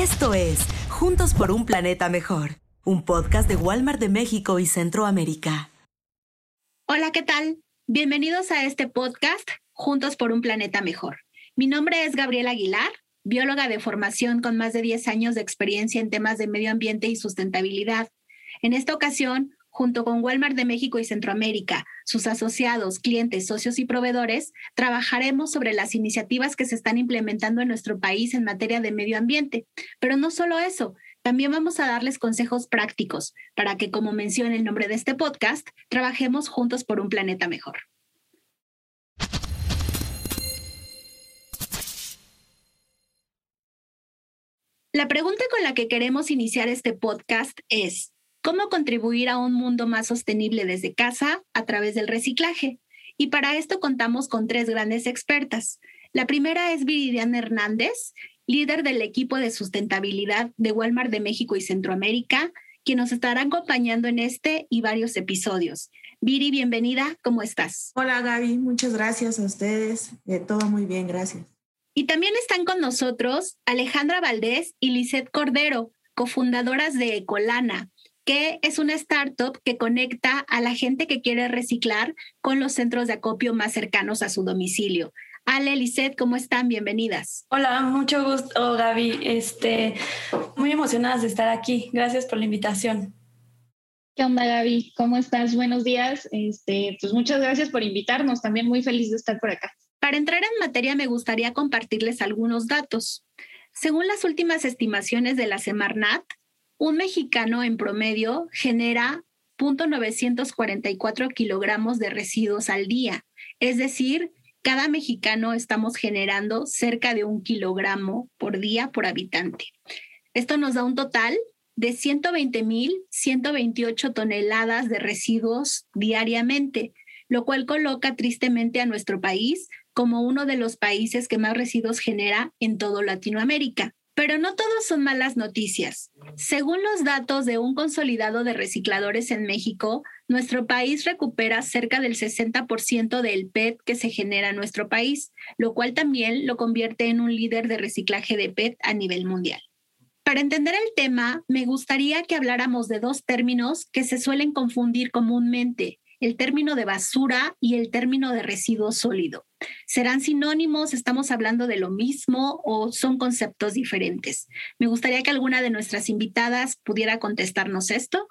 Esto es Juntos por un Planeta Mejor, un podcast de Walmart de México y Centroamérica. Hola, ¿qué tal? Bienvenidos a este podcast Juntos por un Planeta Mejor. Mi nombre es Gabriela Aguilar, bióloga de formación con más de 10 años de experiencia en temas de medio ambiente y sustentabilidad. En esta ocasión, junto con Walmart de México y Centroamérica, sus asociados, clientes, socios y proveedores, trabajaremos sobre las iniciativas que se están implementando en nuestro país en materia de medio ambiente. Pero no solo eso, también vamos a darles consejos prácticos para que, como menciona el nombre de este podcast, trabajemos juntos por un planeta mejor. La pregunta con la que queremos iniciar este podcast es, cómo contribuir a un mundo más sostenible desde casa a través del reciclaje. Y para esto contamos con tres grandes expertas. La primera es Viridiana Hernández, líder del equipo de sustentabilidad de Walmart de México y Centroamérica, quien nos estará acompañando en este y varios episodios. Viri, bienvenida, ¿cómo estás? Hola Gaby, muchas gracias a ustedes. Eh, todo muy bien, gracias. Y también están con nosotros Alejandra Valdés y Lisette Cordero, cofundadoras de Ecolana, que es una startup que conecta a la gente que quiere reciclar con los centros de acopio más cercanos a su domicilio. Ale, Lisette, ¿cómo están? Bienvenidas. Hola, mucho gusto, Gaby. Este, muy emocionadas de estar aquí. Gracias por la invitación. ¿Qué onda, Gaby? ¿Cómo estás? Buenos días. Este, pues muchas gracias por invitarnos. También muy feliz de estar por acá. Para entrar en materia, me gustaría compartirles algunos datos. Según las últimas estimaciones de la Semarnat, un mexicano en promedio genera 0.944 kilogramos de residuos al día. Es decir, cada mexicano estamos generando cerca de un kilogramo por día por habitante. Esto nos da un total de 120.128 toneladas de residuos diariamente, lo cual coloca tristemente a nuestro país como uno de los países que más residuos genera en todo Latinoamérica. Pero no todos son malas noticias. Según los datos de un consolidado de recicladores en México, nuestro país recupera cerca del 60% del PET que se genera en nuestro país, lo cual también lo convierte en un líder de reciclaje de PET a nivel mundial. Para entender el tema, me gustaría que habláramos de dos términos que se suelen confundir comúnmente, el término de basura y el término de residuo sólido. ¿Serán sinónimos? ¿Estamos hablando de lo mismo o son conceptos diferentes? Me gustaría que alguna de nuestras invitadas pudiera contestarnos esto.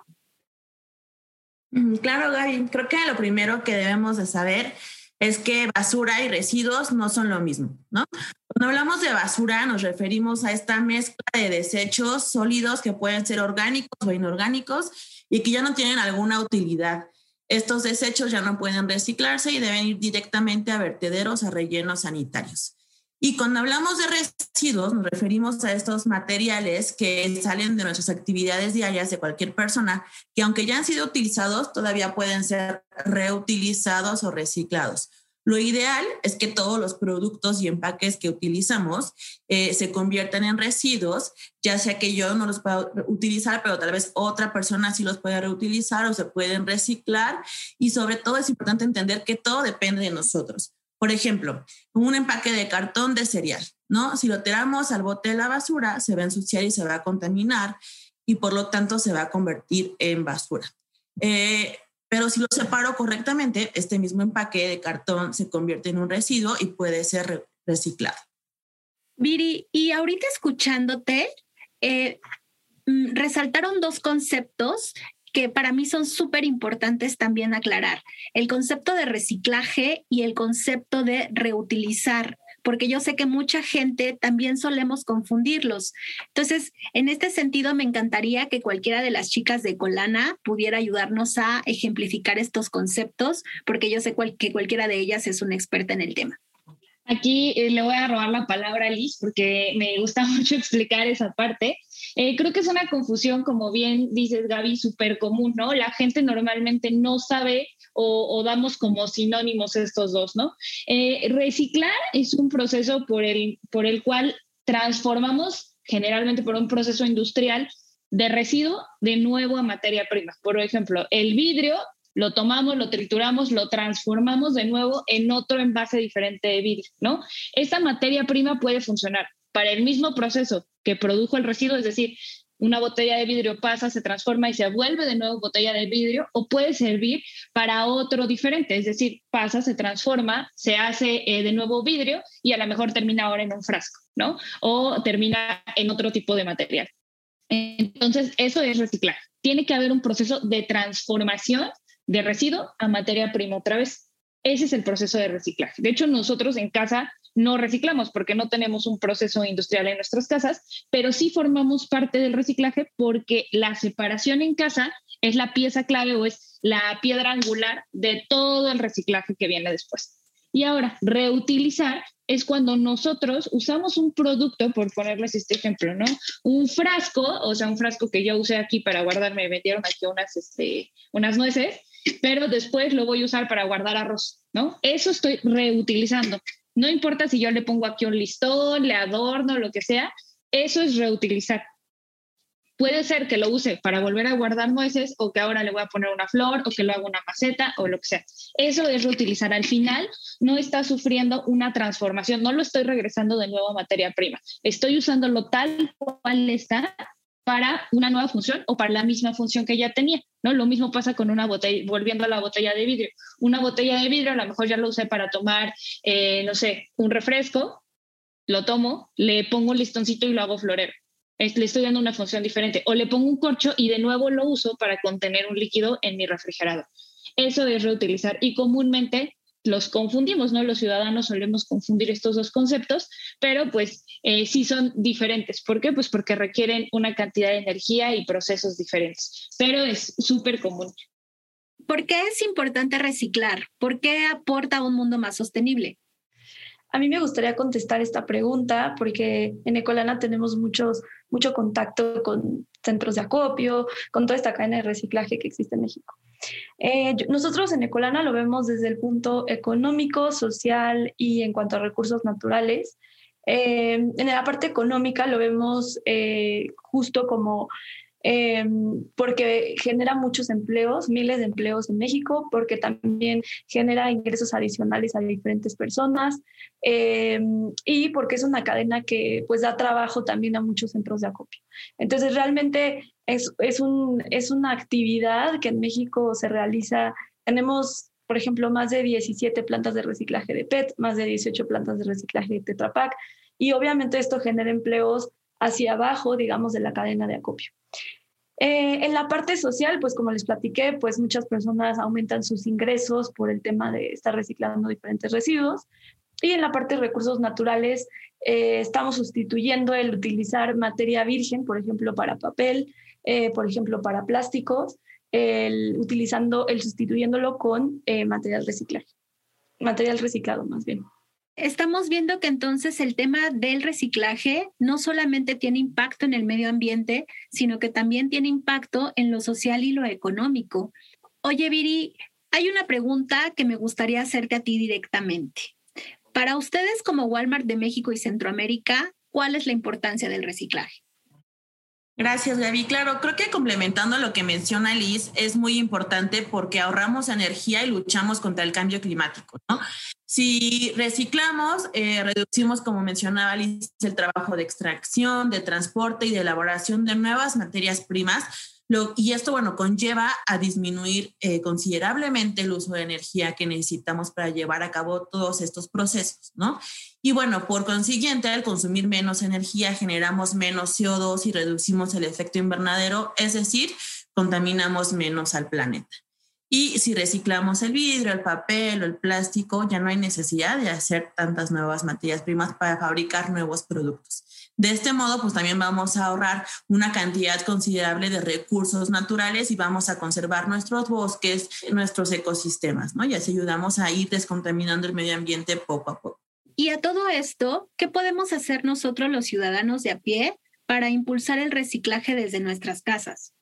Mm, claro, Gaby. Creo que lo primero que debemos de saber es que basura y residuos no son lo mismo, ¿no? Cuando hablamos de basura nos referimos a esta mezcla de desechos sólidos que pueden ser orgánicos o inorgánicos y que ya no tienen alguna utilidad. Estos desechos ya no pueden reciclarse y deben ir directamente a vertederos, a rellenos sanitarios. Y cuando hablamos de residuos, nos referimos a estos materiales que salen de nuestras actividades diarias de cualquier persona, que aunque ya han sido utilizados, todavía pueden ser reutilizados o reciclados. Lo ideal es que todos los productos y empaques que utilizamos eh, se conviertan en residuos, ya sea que yo no los pueda utilizar, pero tal vez otra persona sí los pueda reutilizar o se pueden reciclar. Y sobre todo es importante entender que todo depende de nosotros. Por ejemplo, un empaque de cartón de cereal, ¿no? Si lo tiramos al bote de la basura, se va a ensuciar y se va a contaminar y por lo tanto se va a convertir en basura. Eh, pero si lo separo correctamente, este mismo empaque de cartón se convierte en un residuo y puede ser reciclado. Viri, y ahorita escuchándote, eh, mm, resaltaron dos conceptos que para mí son súper importantes también aclarar. El concepto de reciclaje y el concepto de reutilizar porque yo sé que mucha gente también solemos confundirlos. Entonces, en este sentido, me encantaría que cualquiera de las chicas de Colana pudiera ayudarnos a ejemplificar estos conceptos, porque yo sé que cualquiera de ellas es una experta en el tema. Aquí eh, le voy a robar la palabra a Liz porque me gusta mucho explicar esa parte. Eh, creo que es una confusión, como bien dices Gaby, súper común, ¿no? La gente normalmente no sabe o, damos como sinónimos estos dos, ¿no? Eh, reciclar es un proceso por el, por el cual transformamos, generalmente por un proceso industrial, de residuo de nuevo a materia prima. Por ejemplo, el vidrio lo tomamos, lo trituramos, lo transformamos de nuevo en otro envase diferente de vidrio, ¿no? Esta materia prima puede funcionar para el mismo proceso que produjo el residuo, es decir, una botella de vidrio pasa, se transforma y se vuelve de nuevo botella de vidrio o puede servir para otro diferente, es decir, pasa, se transforma, se hace eh, de nuevo vidrio y a lo mejor termina ahora en un frasco, ¿no? O termina en otro tipo de material. Entonces, eso es reciclar. Tiene que haber un proceso de transformación de residuo a materia prima otra vez. Ese es el proceso de reciclaje. De hecho, nosotros en casa no reciclamos porque no tenemos un proceso industrial en nuestras casas, pero sí formamos parte del reciclaje porque la separación en casa es la pieza clave o es la piedra angular de todo el reciclaje que viene después. Y ahora, reutilizar es cuando nosotros usamos un producto, por ponerles este ejemplo, ¿no? Un frasco, o sea, un frasco que yo usé aquí para guardarme, me metieron aquí unas, este, unas nueces, pero después lo voy a usar para guardar arroz, ¿no? Eso estoy reutilizando. No importa si yo le pongo aquí un listón, le adorno, lo que sea, eso es reutilizar. Puede ser que lo use para volver a guardar nueces o que ahora le voy a poner una flor o que lo haga una maceta o lo que sea. Eso es reutilizar. Al final no está sufriendo una transformación, no lo estoy regresando de nuevo a materia prima. Estoy usándolo tal cual está para una nueva función o para la misma función que ya tenía, ¿no? Lo mismo pasa con una botella, volviendo a la botella de vidrio. Una botella de vidrio a lo mejor ya lo usé para tomar, eh, no sé, un refresco, lo tomo, le pongo un listoncito y lo hago florero. le estoy dando una función diferente. O le pongo un corcho y de nuevo lo uso para contener un líquido en mi refrigerador. Eso es reutilizar y comúnmente los confundimos, ¿no? Los ciudadanos solemos confundir estos dos conceptos, pero pues eh, sí son diferentes. ¿Por qué? Pues porque requieren una cantidad de energía y procesos diferentes, pero es súper común. ¿Por qué es importante reciclar? ¿Por qué aporta a un mundo más sostenible? A mí me gustaría contestar esta pregunta porque en Ecolana tenemos muchos, mucho contacto con centros de acopio, con toda esta cadena de reciclaje que existe en México. Eh, nosotros en Ecolana lo vemos desde el punto económico, social y en cuanto a recursos naturales. Eh, en la parte económica lo vemos eh, justo como Em, porque genera muchos empleos, miles de empleos en México, porque también genera ingresos adicionales a diferentes personas em, y porque es una cadena que pues da trabajo también a muchos centros de acopio. Entonces realmente es, es, un, es una actividad que en México se realiza. Tenemos por ejemplo, más de 17 plantas de reciclaje de PET, más de 18 plantas de reciclaje de Tetra Pak, y obviamente esto genera empleos hacia abajo, digamos, de la cadena de acopio. Eh, en la parte social, pues como les platiqué, pues muchas personas aumentan sus ingresos por el tema de estar reciclando diferentes residuos. Y en la parte de recursos naturales, eh, estamos sustituyendo el utilizar materia virgen, por ejemplo, para papel, eh, por ejemplo, para plásticos, utilizando, el sustituyéndolo con material reciclaje, material reciclado más bien estamos viendo que entonces el tema del reciclaje no solamente tiene impacto en el medio ambiente, sino que también tiene impacto en lo social y lo económico. Oye, Viri, hay una pregunta que me gustaría hacerte a ti directamente. Para ustedes como Walmart de México y Centroamérica, ¿cuál es la importancia del reciclaje? Gracias, Gaby. Claro, creo que complementando lo que menciona Liz, es muy importante porque ahorramos energía y luchamos contra el cambio climático, ¿no? Si reciclamos, eh, reducimos, como mencionaba Liz, el trabajo de extracción, de transporte y de elaboración de nuevas materias primas, y esto, bueno, conlleva a disminuir eh, considerablemente el uso de energía que necesitamos para llevar a cabo todos estos procesos, ¿no? Y bueno, por consiguiente, al consumir menos energía, generamos menos CO2 y reducimos el efecto invernadero, es decir, contaminamos menos al planeta. Y si reciclamos el vidrio, el papel o el plástico, ya no hay necesidad de hacer tantas nuevas materias primas para fabricar nuevos productos. De este modo, pues también vamos a ahorrar una cantidad considerable de recursos naturales y vamos a conservar nuestros bosques, nuestros ecosistemas, ¿no? Y así ayudamos a ir descontaminando el medio ambiente poco a poco. Y a todo esto, ¿qué podemos hacer nosotros los ciudadanos de a pie para impulsar el reciclaje desde nuestras casas?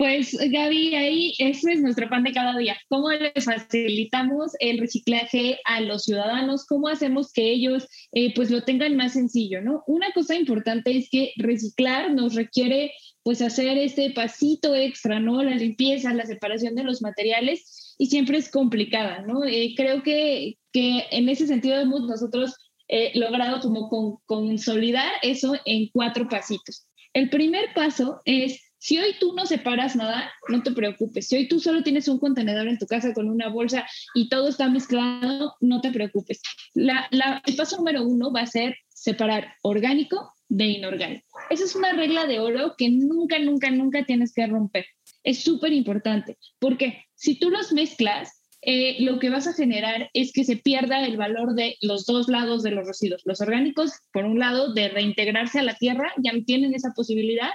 Pues Gaby, ahí ese es nuestro pan de cada día. ¿Cómo les facilitamos el reciclaje a los ciudadanos? ¿Cómo hacemos que ellos eh, pues lo tengan más sencillo? ¿no? Una cosa importante es que reciclar nos requiere pues hacer este pasito extra, ¿no? La limpieza, la separación de los materiales y siempre es complicada, ¿no? Eh, creo que, que en ese sentido hemos nosotros eh, logrado como consolidar eso en cuatro pasitos. El primer paso es, si hoy tú no separas nada, no te preocupes. Si hoy tú solo tienes un contenedor en tu casa con una bolsa y todo está mezclado, no te preocupes. el paso número uno va a ser separar orgánico de inorgánico. Esa es una regla de oro que nunca, nunca, nunca tienes que romper. Es súper importante porque si tú los mezclas, eh, lo que vas a generar es que se pierda el valor de los dos lados de los residuos. Los orgánicos, por un lado, de reintegrarse a la tierra, ya tienen esa posibilidad,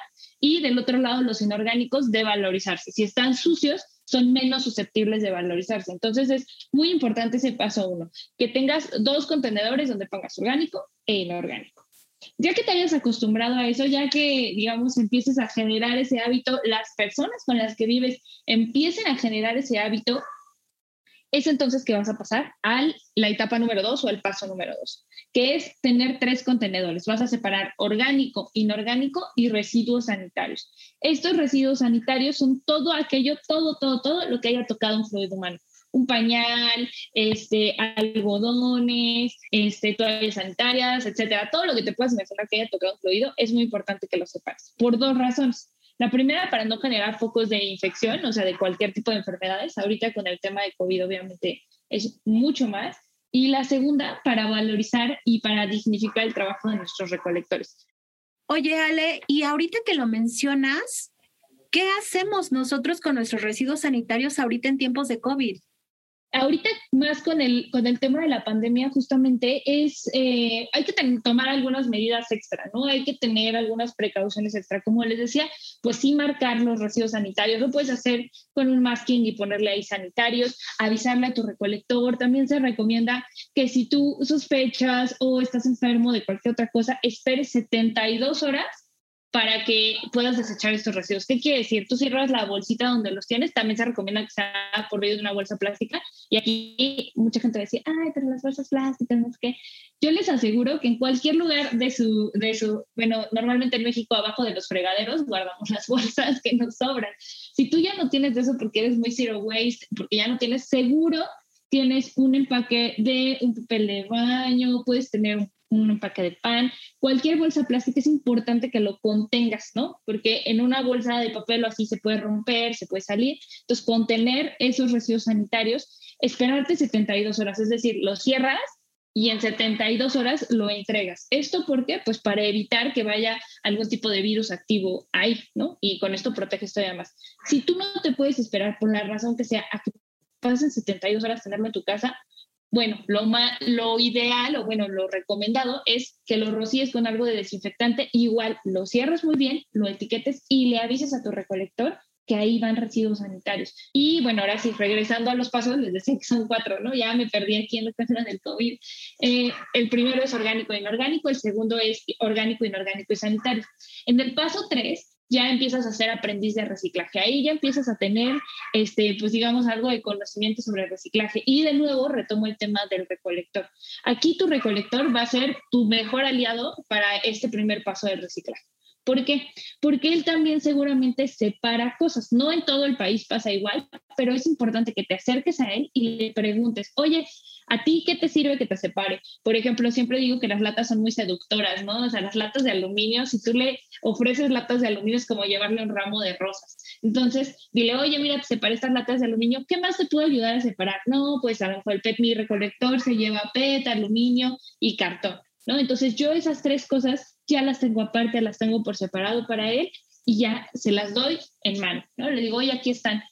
y del otro lado, los inorgánicos de valorizarse. Si están sucios, son menos susceptibles de valorizarse. Entonces es muy importante ese paso uno, que tengas dos contenedores donde pongas orgánico e inorgánico. Ya que te hayas acostumbrado a eso, ya que, digamos, empieces a generar ese hábito, las personas con las que vives empiecen a generar ese hábito, es entonces que vas a pasar a la etapa número dos o el paso número dos, que es tener tres contenedores. Vas a separar orgánico, inorgánico y residuos sanitarios. Estos residuos sanitarios son todo aquello, todo, todo, todo lo que haya tocado un fluido humano. Un pañal, este, algodones, este, toallas sanitarias, etcétera. Todo lo que te puedas imaginar que haya tocado un fluido es muy importante que lo separes. Por dos razones. La primera, para no generar focos de infección, o sea, de cualquier tipo de enfermedades. Ahorita con el tema de COVID, obviamente, es mucho más. Y la segunda, para valorizar y para dignificar el trabajo de nuestros recolectores. Oye, Ale, y ahorita que lo mencionas, ¿qué hacemos nosotros con nuestros residuos sanitarios ahorita en tiempos de COVID? Ahorita más con el, con el tema de la pandemia justamente es, eh, hay que tomar algunas medidas extra, ¿no? Hay que tener algunas precauciones extra. Como les decía, pues sí marcar los residuos sanitarios, lo puedes hacer con un masking y ponerle ahí sanitarios, avisarle a tu recolector. También se recomienda que si tú sospechas o estás enfermo de cualquier otra cosa, esperes 72 horas para que puedas desechar estos residuos. ¿Qué quiere decir? Tú cierras la bolsita donde los tienes, también se recomienda que sea por medio de una bolsa plástica. Y aquí mucha gente va a decir, ay, pero las bolsas plásticas, no sé qué. Yo les aseguro que en cualquier lugar de su, de su, bueno, normalmente en México abajo de los fregaderos guardamos las bolsas que nos sobran. Si tú ya no tienes de eso porque eres muy zero waste, porque ya no tienes seguro, tienes un empaque de un papel de baño, puedes tener un un empaque de pan, cualquier bolsa plástica es importante que lo contengas, ¿no? Porque en una bolsa de papel o así se puede romper, se puede salir. Entonces, contener esos residuos sanitarios, esperarte 72 horas, es decir, lo cierras y en 72 horas lo entregas. ¿Esto por qué? Pues para evitar que vaya algún tipo de virus activo ahí, ¿no? Y con esto proteges todavía más. Si tú no te puedes esperar por la razón que sea a que pasen 72 horas tenerlo en tu casa, bueno, lo, lo ideal o bueno, lo recomendado es que lo rocíes con algo de desinfectante, igual lo cierres muy bien, lo etiquetes y le avises a tu recolector que ahí van residuos sanitarios. Y bueno, ahora sí, regresando a los pasos, les decía que son cuatro, ¿no? Ya me perdí aquí en lo que del COVID. Eh, el primero es orgánico e inorgánico, el segundo es orgánico, inorgánico y sanitario. En el paso tres, ya empiezas a ser aprendiz de reciclaje. Ahí ya empiezas a tener, este, pues digamos, algo de conocimiento sobre el reciclaje. Y de nuevo retomo el tema del recolector. Aquí tu recolector va a ser tu mejor aliado para este primer paso del reciclaje. ¿Por qué? Porque él también seguramente separa cosas. No en todo el país pasa igual, pero es importante que te acerques a él y le preguntes, oye, ¿A ti qué te sirve que te separe? Por ejemplo, siempre digo que las latas son muy seductoras, ¿no? O sea, las latas de aluminio, si tú le ofreces latas de aluminio es como llevarle un ramo de rosas. Entonces, dile, oye, mira, te separé estas latas de aluminio, ¿qué más te puedo ayudar a separar? No, pues a lo mejor el PET, mi recolector se lleva PET, aluminio y cartón, ¿no? Entonces, yo esas tres cosas ya las tengo aparte, las tengo por separado para él y ya se las doy en mano, ¿no? Le digo, oye, aquí están.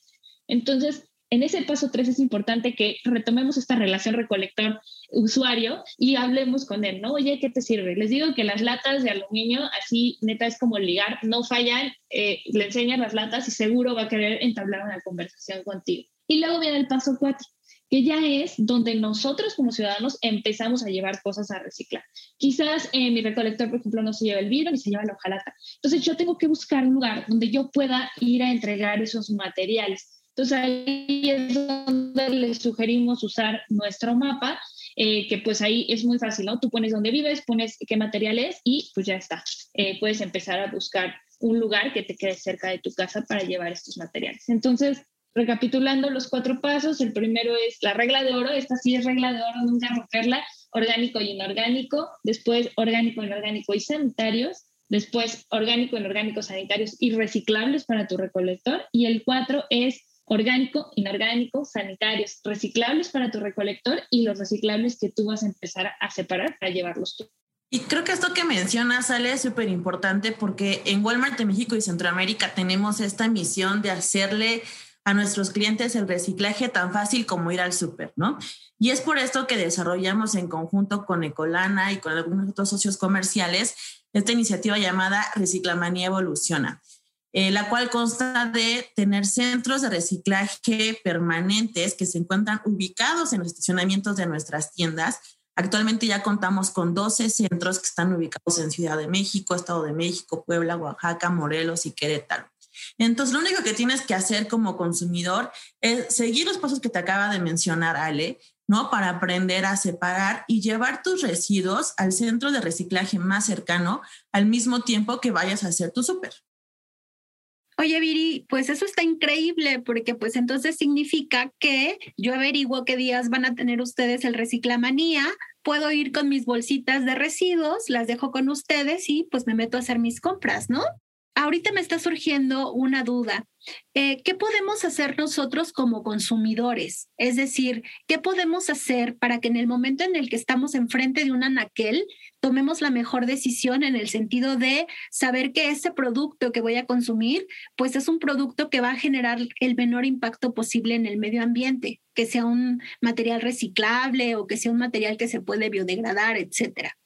Entonces, en ese paso 3 es importante que retomemos esta relación recolector-usuario y hablemos con él, ¿no? Oye, ¿qué te sirve? Les digo que las latas de aluminio, así neta es como ligar, no fallan, eh, le enseñan las latas y seguro va a querer entablar una conversación contigo. Y luego viene el paso 4 que ya es donde nosotros como ciudadanos empezamos a llevar cosas a reciclar. Quizás eh, mi recolector, por ejemplo, no se lleva el vidrio ni se lleva la hojalata. Entonces yo tengo que buscar un lugar donde yo pueda ir a entregar esos materiales. Entonces ahí es donde les sugerimos usar nuestro mapa, eh, que pues ahí es muy fácil, ¿no? Tú pones dónde vives, pones qué material es y pues ya está. Eh, puedes empezar a buscar un lugar que te quede cerca de tu casa para llevar estos materiales. Entonces, recapitulando los cuatro pasos, el primero es la regla de oro, esta sí es regla de oro, nunca romperla, orgánico y inorgánico, después orgánico, inorgánico y sanitarios, después orgánico, inorgánico, sanitarios y reciclables para tu recolector. Y el cuatro es orgánico, inorgánico, sanitarios, reciclables para tu recolector y los reciclables que tú vas a empezar a separar para llevarlos tú. Y creo que esto que mencionas, Ale, es súper importante porque en Walmart de México y Centroamérica tenemos esta misión de hacerle a nuestros clientes el reciclaje tan fácil como ir al súper, ¿no? Y es por esto que desarrollamos en conjunto con Ecolana y con algunos otros socios comerciales esta iniciativa llamada Reciclamanía Evoluciona, eh, la cual consta de tener centros de reciclaje permanentes que se encuentran ubicados en los estacionamientos de nuestras tiendas. Actualmente ya contamos con 12 centros que están ubicados en Ciudad de México, Estado de México, Puebla, Oaxaca, Morelos y Querétaro. Entonces, lo único que tienes que hacer como consumidor es seguir los pasos que te acaba de mencionar Ale, ¿no? Para aprender a separar y llevar tus residuos al centro de reciclaje más cercano al mismo tiempo que vayas a hacer tu súper. Oye, Viri, pues eso está increíble porque pues entonces significa que yo averiguo qué días van a tener ustedes el reciclamanía, puedo ir con mis bolsitas de residuos, las dejo con ustedes y pues me meto a hacer mis compras, ¿no? Ahorita me está surgiendo una duda. Eh, ¿Qué podemos hacer nosotros como consumidores? Es decir, ¿qué podemos hacer para que en el momento en el que estamos enfrente de un anaquel tomemos la mejor decisión en el sentido de saber que ese producto que voy a consumir, pues es un producto que va a generar el menor impacto posible en el medio ambiente, que sea un material reciclable o que sea un material que se puede biodegradar, etcétera?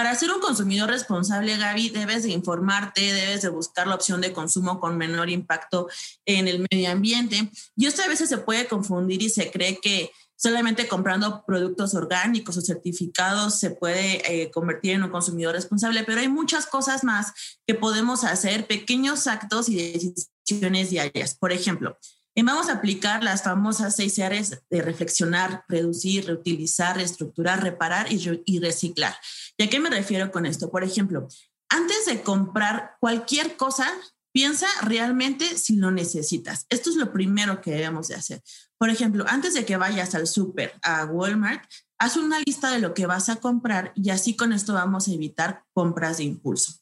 Para ser un consumidor responsable, Gaby, debes de informarte, debes de buscar la opción de consumo con menor impacto en el medio ambiente. Y esto a veces se puede confundir y se cree que solamente comprando productos orgánicos o certificados se puede eh, convertir en un consumidor responsable, pero hay muchas cosas más que podemos hacer, pequeños actos y decisiones diarias. Por ejemplo, vamos a aplicar las famosas seis áreas de reflexionar, reducir, reutilizar, reestructurar, reparar y reciclar. ¿Y a qué me refiero con esto? Por ejemplo, antes de comprar cualquier cosa, piensa realmente si lo necesitas. Esto es lo primero que debemos de hacer. Por ejemplo, antes de que vayas al súper, a Walmart, haz una lista de lo que vas a comprar y así con esto vamos a evitar compras de impulso.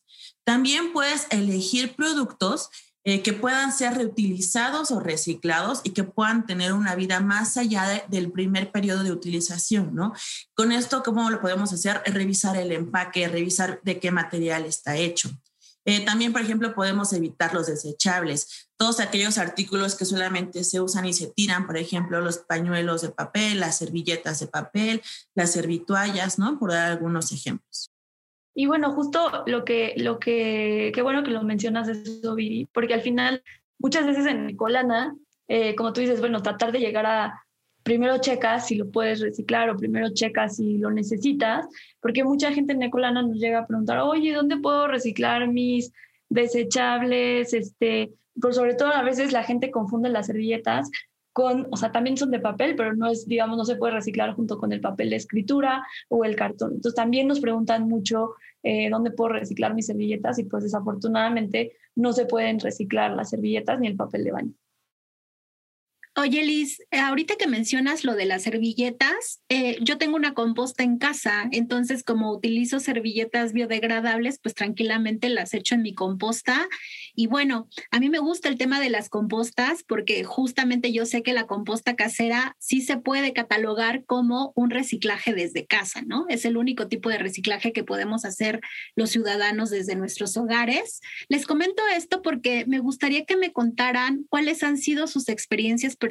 También puedes elegir productos eh, que puedan ser reutilizados o reciclados y que puedan tener una vida más allá del primer periodo de utilización, ¿no? Con esto, ¿cómo lo podemos hacer? Revisar el empaque, revisar de qué material está hecho. Eh, también, por ejemplo, podemos evitar los desechables, todos aquellos artículos que solamente se usan y se tiran, por ejemplo, los pañuelos de papel, las servilletas de papel, las servituallas, ¿no? Por dar algunos ejemplos. Y bueno, justo lo que, lo que, qué bueno que lo mencionas eso, Viri, porque al final, muchas veces en Colana, eh, como tú dices, bueno, tratar de llegar a, primero checas si lo puedes reciclar o primero checas si lo necesitas, porque mucha gente en Ecolana nos llega a preguntar, oye, ¿dónde puedo reciclar mis desechables? Este, pero sobre todo a veces la gente confunde las servilletas con, o sea, también son de papel, pero no es, digamos, no se puede reciclar junto con el papel de escritura o el cartón. Entonces también nos preguntan mucho eh, dónde puedo reciclar mis servilletas y pues desafortunadamente no se pueden reciclar las servilletas ni el papel de baño. Oye, Liz, eh, ahorita que mencionas lo de las servilletas, eh, yo tengo una composta en casa, entonces como utilizo servilletas biodegradables, pues tranquilamente las echo en mi composta. Y bueno, a mí me gusta el tema de las compostas porque justamente yo sé que la composta casera sí se puede catalogar como un reciclaje desde casa, ¿no? Es el único tipo de reciclaje que podemos hacer los ciudadanos desde nuestros hogares. Les comento esto porque me gustaría que me contaran cuáles han sido sus experiencias personales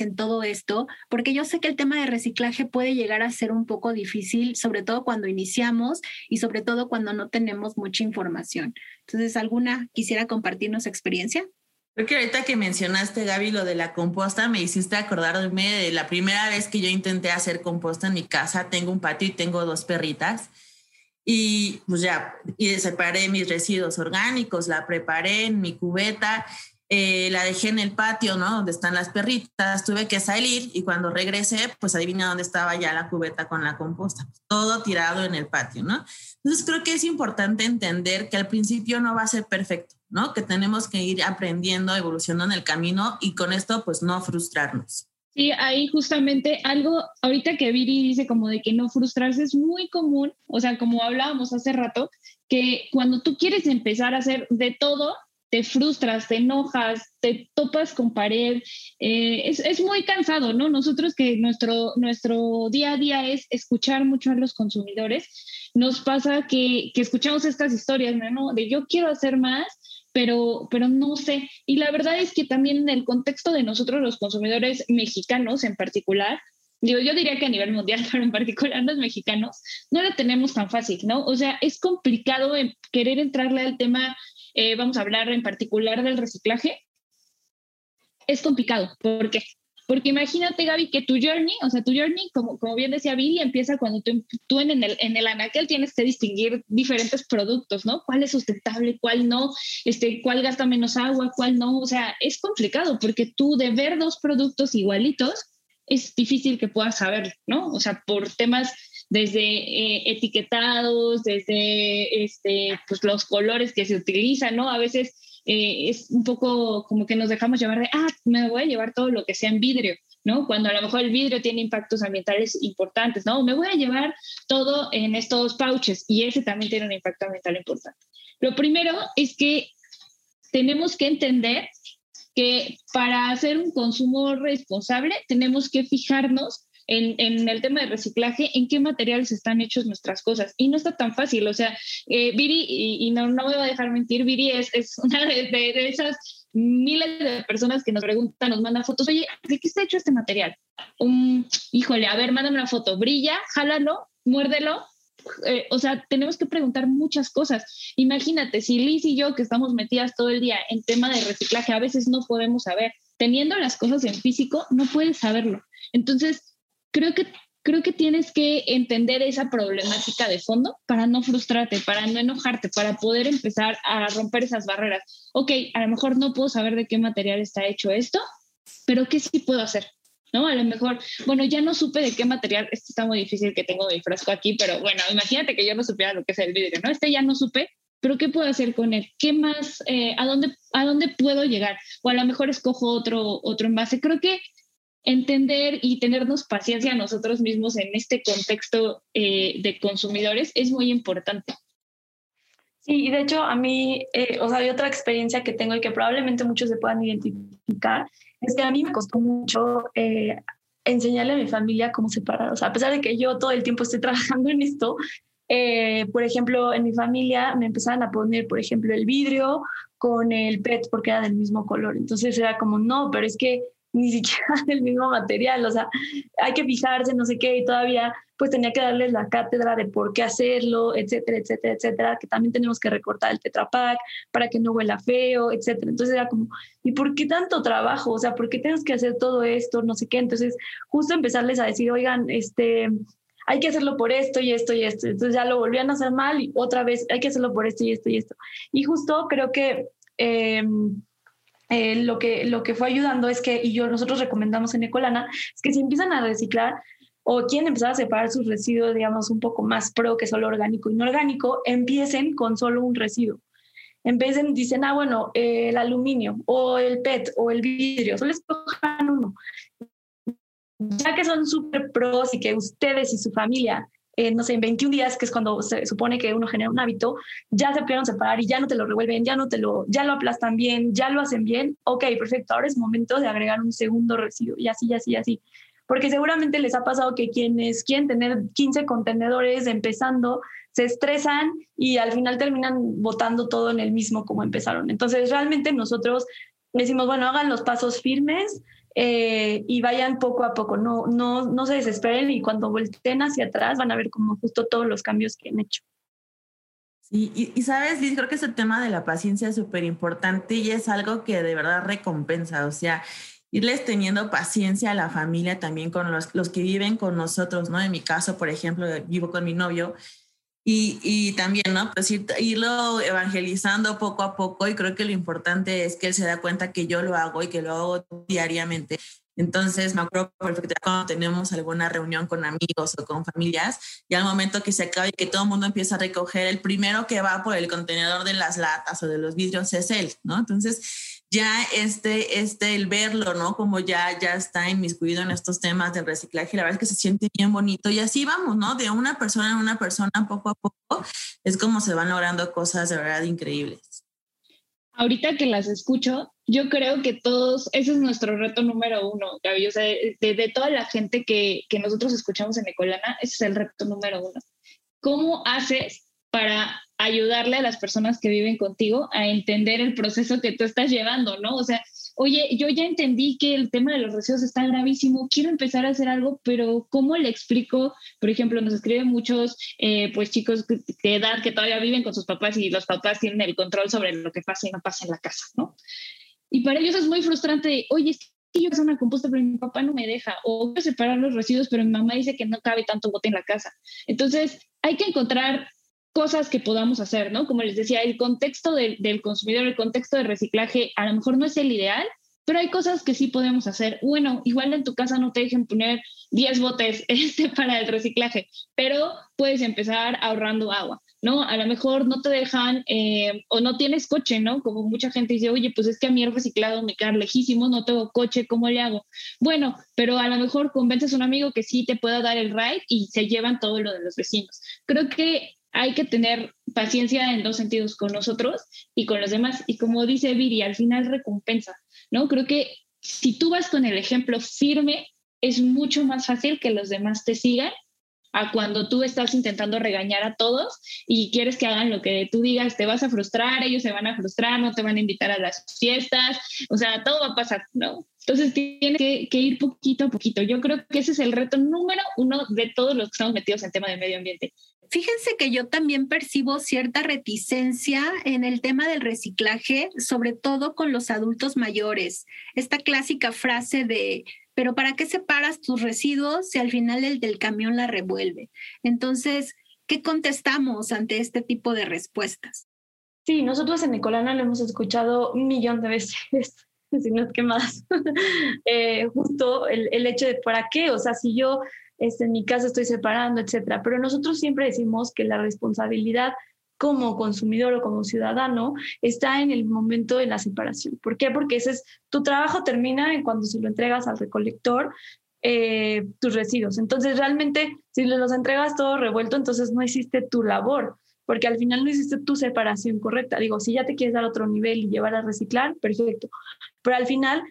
en todo esto, porque yo sé que el tema de reciclaje puede llegar a ser un poco difícil, sobre todo cuando iniciamos y sobre todo cuando no tenemos mucha información. Entonces, ¿alguna quisiera compartirnos experiencia? Creo que ahorita que mencionaste, Gaby, lo de la composta, me hiciste acordarme de la primera vez que yo intenté hacer composta en mi casa. Tengo un patio y tengo dos perritas. Y pues ya, y separé mis residuos orgánicos, la preparé en mi cubeta eh, la dejé en el patio, ¿no? Donde están las perritas, tuve que salir y cuando regresé, pues adivina dónde estaba ya la cubeta con la composta, todo tirado en el patio, ¿no? Entonces creo que es importante entender que al principio no va a ser perfecto, ¿no? Que tenemos que ir aprendiendo, evolucionando en el camino y con esto pues no frustrarnos. Sí, ahí justamente algo, ahorita que Viri dice como de que no frustrarse es muy común, o sea, como hablábamos hace rato, que cuando tú quieres empezar a hacer de todo, te frustras, te enojas, te topas con pared, eh, es, es, muy cansado, ¿no? Nosotros que nuestro, nuestro día a día es escuchar mucho a los consumidores, nos pasa que, que escuchamos estas historias, ¿no? De yo quiero hacer más, pero, pero no sé. Y la verdad es que también en el contexto de nosotros los consumidores mexicanos en particular, digo, yo diría que a nivel mundial, pero en particular los mexicanos, no lo tenemos tan fácil, ¿no? O sea, es complicado querer entrarle al tema eh, vamos a hablar en particular del reciclaje, es complicado. ¿Por qué? Porque imagínate, Gaby, que tu journey, o sea, tu journey, como, como bien decía Billy, empieza cuando tú, tú en, el, en el anaquel tienes que distinguir diferentes productos, ¿no? ¿Cuál es sustentable, cuál no? Este, ¿Cuál gasta menos agua, cuál no? O sea, es complicado porque tú de ver dos productos igualitos, es difícil que puedas saber, ¿no? O sea, por temas desde eh, etiquetados, desde este, pues los colores que se utilizan, ¿no? A veces eh, es un poco como que nos dejamos llevar de, ah, me voy a llevar todo lo que sea en vidrio, ¿no? Cuando a lo mejor el vidrio tiene impactos ambientales importantes, ¿no? Me voy a llevar todo en estos pouches y ese también tiene un impacto ambiental importante. Lo primero es que tenemos que entender que para hacer un consumo responsable tenemos que fijarnos en, el tema de reciclaje, en qué materiales están hechos nuestras cosas. Y no está tan fácil, o sea, eh, Viri, y, no, no me voy a dejar mentir, Viri es, es una de, esas miles de personas que nos preguntan, nos mandan fotos, oye, ¿de qué está hecho este material? Um, híjole, a ver, mándame una foto, brilla, jálalo, muérdelo. Eh, o sea, tenemos que preguntar muchas cosas. Imagínate, si Liz y yo, que estamos metidas todo el día en tema de reciclaje, a veces no podemos saber. Teniendo las cosas en físico, no puedes saberlo. Entonces, creo que, creo que tienes que entender esa problemática de fondo para no frustrarte, para no enojarte, para poder empezar a romper esas barreras. Ok, a lo mejor no puedo saber de qué material está hecho esto, pero ¿qué sí puedo hacer? ¿no? A lo mejor, bueno, ya no supe de qué material, esto está muy difícil que tengo mi frasco aquí, pero bueno, imagínate que yo no supiera lo que es el vidrio, ¿no? Este ya no supe, pero ¿qué puedo hacer con él? ¿Qué más, eh, a, dónde, a dónde puedo llegar? O a lo mejor escojo otro, otro envase. Creo que entender y tenernos paciencia a nosotros mismos en este contexto eh, de consumidores es muy importante. Sí, y de hecho a mí, eh, o sea, hay otra experiencia que tengo y que probablemente muchos se puedan identificar, es que a mí me costó mucho eh, enseñarle a mi familia cómo separar, o sea, a pesar de que yo todo el tiempo estoy trabajando en esto, por ejemplo, en mi familia me empezaban a poner, por ejemplo, el vidrio con el PET porque era del mismo color, entonces era como, no, pero es que ni siquiera del mismo material, o sea, hay que fijarse, no sé qué, y todavía pues tenía que darles la cátedra de por qué hacerlo, etcétera, etcétera, etcétera, que también tenemos que recortar el tetrapack para que no huela feo, etcétera. Entonces era como, ¿y por qué tanto trabajo? O sea, ¿por qué tenemos que hacer todo esto? No sé qué. Entonces, justo empezarles a decir, oigan, este, hay que hacerlo por esto y esto y esto. Entonces ya lo volvían a hacer mal y otra vez hay que hacerlo por esto y esto y esto. Y justo creo que... Eh, eh, lo, que, lo que fue ayudando es que, y yo nosotros recomendamos en Ecolana, es que si empiezan a reciclar o quieren empezar a separar sus residuos, digamos, un poco más pro que solo orgánico y no orgánico, empiecen con solo un residuo. Empiecen, dicen, ah, bueno, el aluminio o el PET o el vidrio, solo escojan uno. Ya que son súper pros y que ustedes y su familia eh, no sé, en 21 días, que es cuando se supone que uno genera un hábito, ya se pudieron separar y ya no te lo revuelven, ya no te lo, ya lo aplastan bien, ya lo hacen bien, ok, perfecto, ahora es momento de agregar un segundo residuo y así, y así, y así. Porque seguramente les ha pasado que quienes quieren tener 15 contenedores empezando, se estresan y al final terminan botando todo en el mismo como empezaron. Entonces, realmente nosotros decimos, bueno, hagan los pasos firmes, eh, y vayan poco a poco, no, no, no se desesperen y cuando volteen hacia atrás van a ver como justo todos los cambios que han hecho. Sí, y, y, sabes, Liz, creo que ese tema de la paciencia es súper importante y es algo que de verdad recompensa, o sea, irles teniendo paciencia a la familia también con los, los que viven con nosotros, ¿no? En mi caso, por ejemplo, vivo con mi novio y, y, también, ¿no? Pues irlo evangelizando poco a poco y creo que lo importante es que él se da cuenta que yo lo hago y que lo hago diariamente. Entonces, me acuerdo perfectamente cuando tenemos alguna reunión con amigos o con familias, y al momento que se acaba y que todo el mundo empieza a recoger, el primero que va por el contenedor de las latas o de los vidrios es él, ¿no? Entonces, ya este, este, el verlo, ¿no? Como ya, ya está inmiscuido en estos temas del reciclaje, la verdad es que se siente bien bonito y así vamos, ¿no? De una persona en una persona, poco a poco, es como se van logrando cosas de verdad increíbles. Ahorita que las escucho, yo creo que todos, ese es nuestro reto número uno, Gaby. O sea, de, toda la gente que, que, nosotros escuchamos en Ecolana, ese es el reto número uno. ¿Cómo haces para ayudarle a las personas que viven contigo a entender el proceso que tú estás llevando, ¿no? O sea, oye, yo ya entendí que el tema de los residuos está gravísimo, quiero empezar a hacer algo, pero ¿cómo le explico? Por ejemplo, nos escriben muchos, eh, pues chicos de edad que todavía viven con sus papás y los papás tienen el control sobre lo que pasa y no pasa en la casa, ¿no? Y para ellos es muy frustrante, oye, es que yo hacer una composta, pero mi papá no me deja, o quiero separar los residuos, pero mi mamá dice que no cabe tanto bote en la casa. Entonces, hay que encontrar cosas que podamos hacer, ¿no? Como les decía, el contexto del, del, consumidor, el contexto de reciclaje, a lo mejor no es el ideal, pero hay cosas que sí podemos hacer. Bueno, igual en tu casa no te dejen poner 10 botes este para el reciclaje, pero puedes empezar ahorrando agua, ¿no? A lo mejor no te dejan eh, o no tienes coche, ¿no? Como mucha gente dice, oye, pues es que a mí el reciclado me queda lejísimo, no tengo coche, ¿cómo le hago? Bueno, pero a lo mejor convences a un amigo que sí te pueda dar el ride y se llevan todo lo de los vecinos. Creo que hay que tener paciencia en dos sentidos, con nosotros y con los demás. Y como dice Viri, al final recompensa, ¿no? Creo que si tú vas con el ejemplo firme, es mucho más fácil que los demás te sigan a cuando tú estás intentando regañar a todos y quieres que hagan lo que tú digas, te vas a frustrar, ellos se van a frustrar, no te van a invitar a las fiestas, o sea, todo va a pasar, ¿no? Entonces tienes que, que, ir poquito a poquito. Yo creo que ese es el reto número uno de todos los que estamos metidos en tema de medio ambiente. Fíjense que yo también percibo cierta reticencia en el tema del reciclaje, sobre todo con los adultos mayores. Esta clásica frase de, pero ¿para qué separas tus residuos si al final el del camión la revuelve? Entonces, ¿qué contestamos ante este tipo de respuestas? Sí, nosotros en Nicolana lo hemos escuchado un millón de veces, si no es que más. Eh, justo el, el hecho de ¿para qué? O sea, si yo este, en mi casa estoy separando, etcétera. Pero nosotros siempre decimos que la responsabilidad como consumidor o como ciudadano está en el momento de la separación. ¿Por qué? Porque ese es tu trabajo termina en cuando se lo entregas al recolector eh, tus residuos. Entonces, realmente, si los entregas todo revuelto, entonces no hiciste tu labor, porque al final no hiciste tu separación correcta. Digo, si ya te quieres dar otro nivel y llevar a reciclar, perfecto. Pero al final,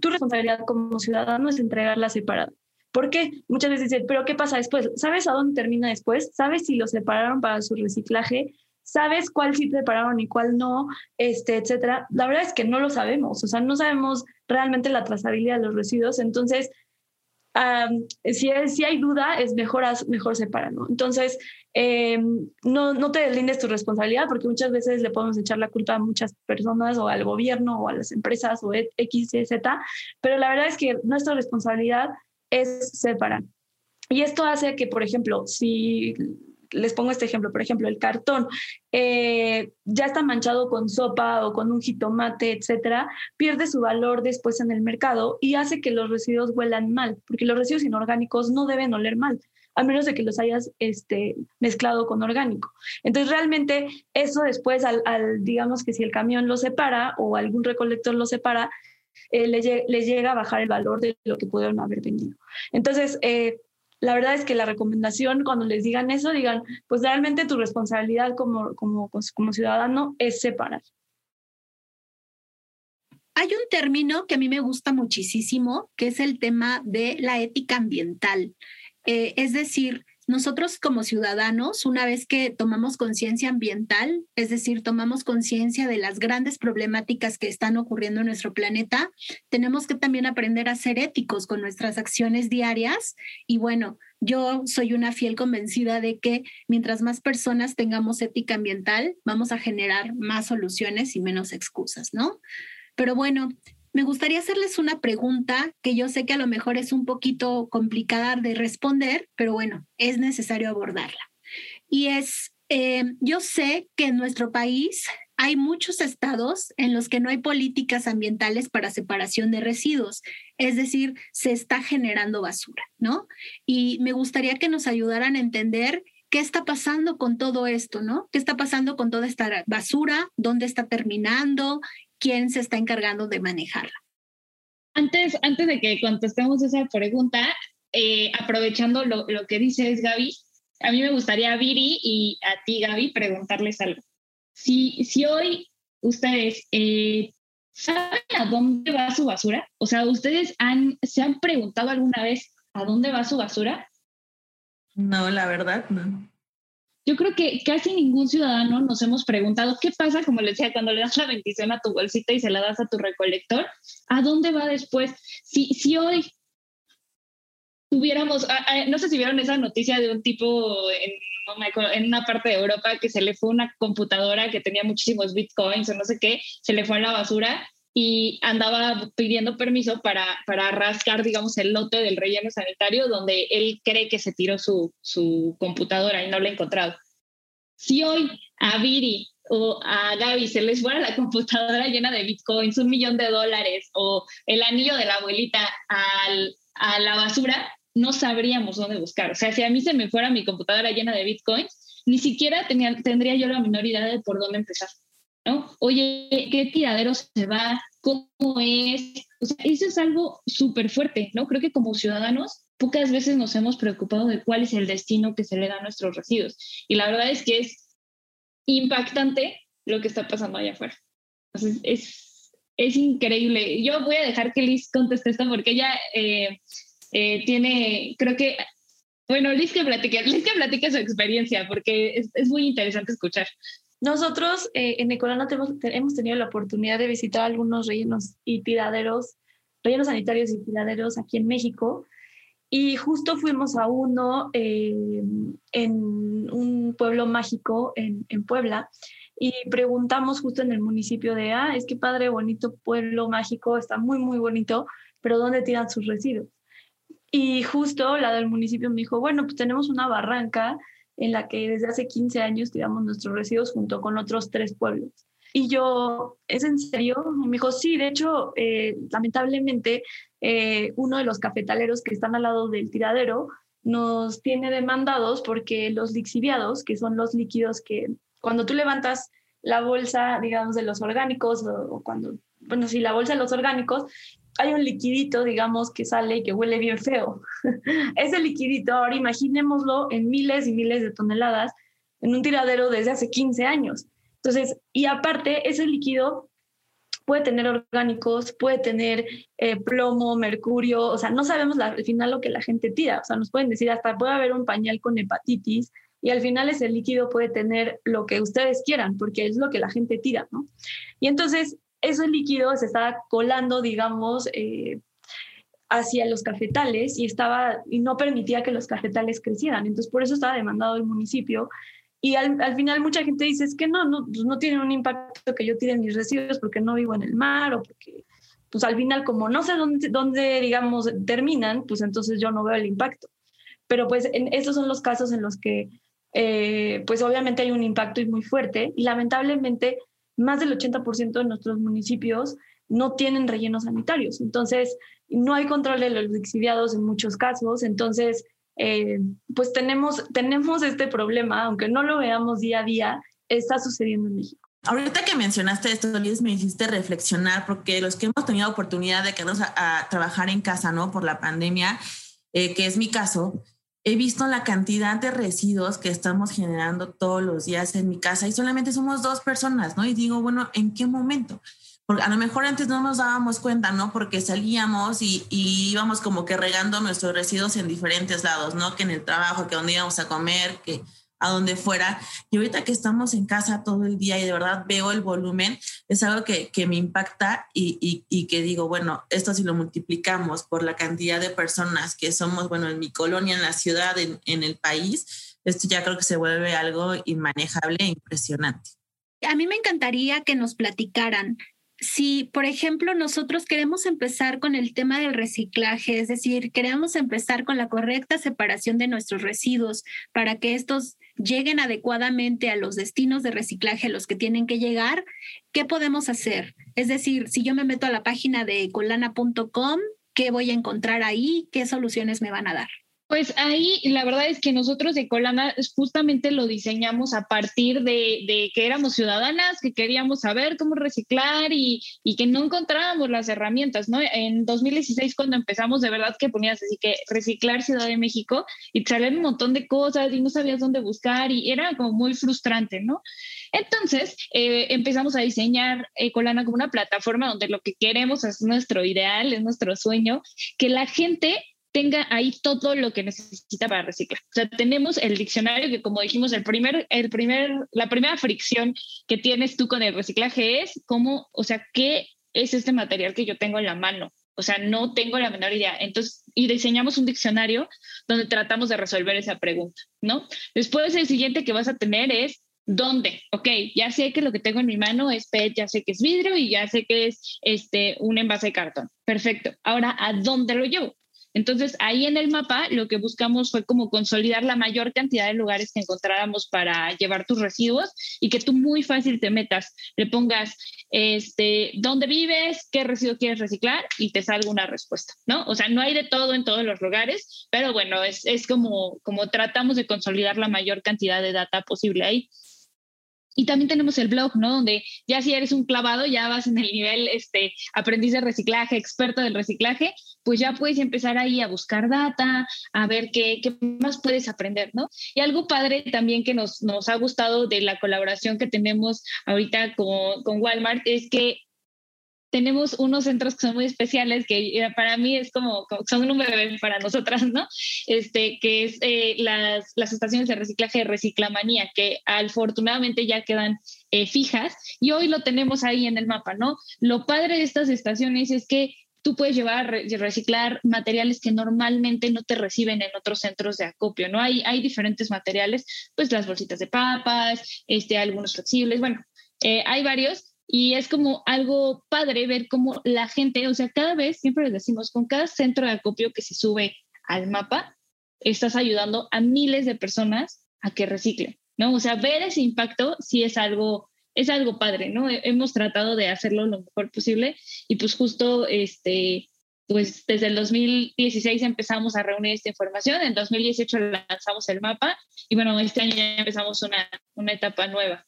tu responsabilidad como ciudadano es entregarla separada. Porque muchas veces dicen, pero ¿qué pasa después? ¿Sabes a dónde termina después? ¿Sabes si lo separaron para su reciclaje? ¿Sabes cuál sí separaron y cuál no? Este, etcétera. La verdad es que no lo sabemos, o sea, no sabemos realmente la trazabilidad de los residuos. Entonces, si, si hay duda, es mejor, mejor separarlo. Entonces, em, no, no te deslindes tu responsabilidad porque muchas veces le podemos echar la culpa a muchas personas o al gobierno o a las empresas o X, Y, Z, pero la verdad es que nuestra responsabilidad es separar. Y esto hace que, por ejemplo, si les pongo este ejemplo, por ejemplo, el cartón eh, ya está manchado con sopa o con un jitomate, etcétera, pierde su valor después en el mercado y hace que los residuos huelan mal, porque los residuos inorgánicos no deben oler mal, a menos de que los hayas este, mezclado con orgánico. Entonces, realmente eso después, al, digamos que si el camión lo separa o algún recolector lo separa, eh, les, llega a bajar el valor de lo que pudieron haber vendido. Entonces, eh, la verdad es que la recomendación cuando les digan eso, digan, pues realmente tu responsabilidad como, como, pues, como ciudadano es separar. Hay un término que a mí me gusta muchísimo, que es el tema de la ética ambiental. Eh, es decir, nosotros como ciudadanos, una vez que tomamos conciencia ambiental, es decir, tomamos conciencia de las grandes problemáticas que están ocurriendo en nuestro planeta, tenemos que también aprender a ser éticos con nuestras acciones diarias. Y bueno, yo soy una fiel convencida de que mientras más personas tengamos ética ambiental, vamos a generar más soluciones y menos excusas, ¿no? Pero bueno, me gustaría hacerles una pregunta que yo sé que a lo mejor es un poquito complicada de responder, pero bueno, es necesario abordarla. Y es, eh, yo sé que en nuestro país hay muchos estados en los que no hay políticas ambientales para separación de residuos, es decir, se está generando basura, ¿no? Y me gustaría que nos ayudaran a entender qué está pasando con todo esto, ¿no? ¿Qué está pasando con toda esta basura? ¿Dónde está terminando? Quién se está encargando de manejarla. Antes, antes de que contestemos esa pregunta, eh, aprovechando lo, lo, que dices, Gaby, a mí me gustaría a Viri y a ti, Gaby, preguntarles algo. Si, si hoy ustedes eh, saben a dónde va su basura, o sea, ¿ustedes han, se han preguntado alguna vez a dónde va su basura? No, la verdad, no. Yo creo que casi ningún ciudadano nos hemos preguntado qué pasa, como les decía, cuando le das la bendición a tu bolsita y se la das a tu recolector, ¿a dónde va después? Si, si hoy tuviéramos, ah, ah, no sé si vieron esa noticia de un tipo en, en, una parte de Europa que se le fue una computadora que tenía muchísimos bitcoins o no sé qué, se le fue a la basura y andaba pidiendo permiso para, para rascar, digamos, el lote del relleno sanitario donde él cree que se tiró su, su computadora y no la ha encontrado. Si hoy a Viri o a Gaby se les fuera la computadora llena de bitcoins, un millón de dólares o el anillo de la abuelita al, a la basura, no sabríamos dónde buscar. O sea, si a mí se me fuera mi computadora llena de bitcoins, ni siquiera tenía, tendría yo la menor idea de por dónde empezar. ¿no? Oye, ¿qué tiradero se va? ¿Cómo es? O sea, eso es algo súper fuerte, ¿no? Creo que como ciudadanos pocas veces nos hemos preocupado de cuál es el destino que se le da a nuestros residuos. Y la verdad es que es impactante lo que está pasando allá afuera. Entonces, es, es increíble. Yo voy a dejar que Liz conteste esto porque ella eh, eh, tiene, creo que, bueno, Liz que platique, Liz que platique su experiencia, porque es, es muy interesante escuchar. Nosotros eh, en Ecolana hemos tenido la oportunidad de visitar algunos rellenos y tiraderos, rellenos sanitarios y tiraderos aquí en México. Y justo fuimos a uno eh, en un pueblo mágico en, en, Puebla y preguntamos justo en el municipio de, ah, es que padre, bonito pueblo mágico, está muy, muy bonito, pero ¿dónde tiran sus residuos? Y justo la del municipio me dijo, bueno, pues tenemos una barranca en la que desde hace 15 años tiramos nuestros residuos junto con otros tres pueblos. Y yo, ¿es en serio? Y me dijo, sí, de hecho, eh, lamentablemente, eh, uno de los cafetaleros que están al lado del tiradero nos tiene demandados porque los lixiviados, que son los líquidos que cuando tú levantas la bolsa, digamos, de los orgánicos, o, o cuando, bueno, sí, la bolsa de los orgánicos, hay un liquidito, digamos, que sale y que huele bien feo. Ese liquidito, ahora imaginémoslo en miles y miles de toneladas en un tiradero desde hace 15 años. Entonces, y aparte, ese líquido puede tener orgánicos, puede tener eh, plomo, mercurio, o sea, no sabemos al final lo que la gente tira, o sea, nos pueden decir hasta puede haber un pañal con hepatitis y al final ese líquido puede tener lo que ustedes quieran, porque es lo que la gente tira, ¿no? Y entonces, ese líquido se estaba colando, digamos, eh, hacia los cafetales y, estaba, y no permitía que los cafetales crecieran. Entonces, por eso estaba demandado el municipio. Y al, al final mucha gente dice, es que no, no, pues no tiene un impacto que yo tire mis residuos porque no vivo en el mar o porque, pues al final como no sé dónde, dónde digamos, terminan, pues entonces yo no veo el impacto. Pero pues en, estos son los casos en los que, eh, pues obviamente hay un impacto y muy fuerte y lamentablemente más del 80% de nuestros municipios no tienen rellenos sanitarios. Entonces, no hay control de los lixiviados en muchos casos. Entonces, eh, pues tenemos, tenemos este problema, aunque no lo veamos día a día, está sucediendo en México. Ahorita que mencionaste esto, Liz, me hiciste reflexionar porque los que hemos tenido oportunidad de quedarnos a, trabajar en casa, ¿no? Por la pandemia, eh, que es mi caso, he visto la cantidad de residuos que estamos generando todos los días en mi casa y solamente somos dos personas, ¿no? Y digo, bueno, ¿en qué momento? Porque a lo mejor antes no nos dábamos cuenta, ¿no? Porque salíamos y, íbamos como que regando nuestros residuos en diferentes lados, ¿no? Que en el trabajo, que donde íbamos a comer, que a donde fuera. Y ahorita que estamos en casa todo el día y de verdad veo el volumen, es algo que, que me impacta y, y, y, que digo, bueno, esto si lo multiplicamos por la cantidad de personas que somos, bueno, en mi colonia, en la ciudad, en, en el país, esto ya creo que se vuelve algo inmanejable e impresionante. A mí me encantaría que nos platicaran si, por ejemplo, nosotros queremos empezar con el tema del reciclaje, es decir, queremos empezar con la correcta separación de nuestros residuos para que estos lleguen adecuadamente a los destinos de reciclaje a los que tienen que llegar, ¿qué podemos hacer? Es decir, si yo me meto a la página de colana.com, ¿qué voy a encontrar ahí? ¿Qué soluciones me van a dar? Pues ahí la verdad es que nosotros de Colana justamente lo diseñamos a partir de, que éramos ciudadanas, que queríamos saber cómo reciclar y, que no encontrábamos las herramientas, ¿no? En 2016 cuando empezamos de verdad que ponías así que reciclar Ciudad de México y salían un montón de cosas y no sabías dónde buscar y era como muy frustrante, ¿no? Entonces eh, empezamos a diseñar Colana como una plataforma donde lo que queremos es nuestro ideal, es nuestro sueño, que la gente tenga ahí todo lo que necesita para reciclar. O sea, tenemos el diccionario que, como dijimos, el primer, el primer, la primera fricción que tienes tú con el reciclaje es cómo, o sea, ¿qué es este material que yo tengo en la mano? O sea, no tengo la menor idea. Entonces, y diseñamos un diccionario donde tratamos de resolver esa pregunta, ¿no? Después, el siguiente que vas a tener es ¿Dónde? Ok, ya sé que lo que tengo en mi mano es PET, ya sé que es vidrio y ya sé que es este, un envase de cartón. Perfecto. Ahora, ¿a dónde lo llevo? Entonces, ahí en el mapa lo que buscamos fue como consolidar la mayor cantidad de lugares que encontráramos para llevar tus residuos y que tú muy fácil te metas, le pongas este, dónde vives, qué residuo quieres reciclar y te salga una respuesta, ¿no? O sea, no hay de todo en todos los lugares, pero bueno, es, es como, como tratamos de consolidar la mayor cantidad de data posible ahí. Y también tenemos el blog, ¿no? Donde ya si eres un clavado, ya vas en el nivel este, aprendiz de reciclaje, experto del reciclaje, pues ya puedes empezar ahí a buscar data, a ver qué, qué más puedes aprender, ¿no? Y algo padre también que nos, nos ha gustado de la colaboración que tenemos ahorita con, con Walmart es que tenemos unos centros que son muy especiales, que eh, para mí es como, son un bebé para nosotras, ¿no? Este, que es eh, las, las, estaciones de reciclaje de Reciclamanía, que afortunadamente ya quedan eh, fijas y hoy lo tenemos ahí en el mapa, ¿no? Lo padre de estas estaciones es que tú puedes llevar a reciclar materiales que normalmente no te reciben en otros centros de acopio, ¿no? Hay, hay diferentes materiales, pues las bolsitas de papas, este, algunos flexibles, bueno, hay varios y es como algo padre ver cómo la gente, o sea, cada vez, siempre les decimos, con cada centro de acopio que se sube al mapa, estás ayudando a miles de personas a que reciclen, ¿no? O sea, ver ese impacto sí es algo, es algo padre, ¿no? Hemos tratado de hacerlo lo mejor posible y pues justo, este, pues desde el 2016 empezamos a reunir esta información, en 2018 lanzamos el mapa y bueno, este año ya empezamos una, una etapa nueva.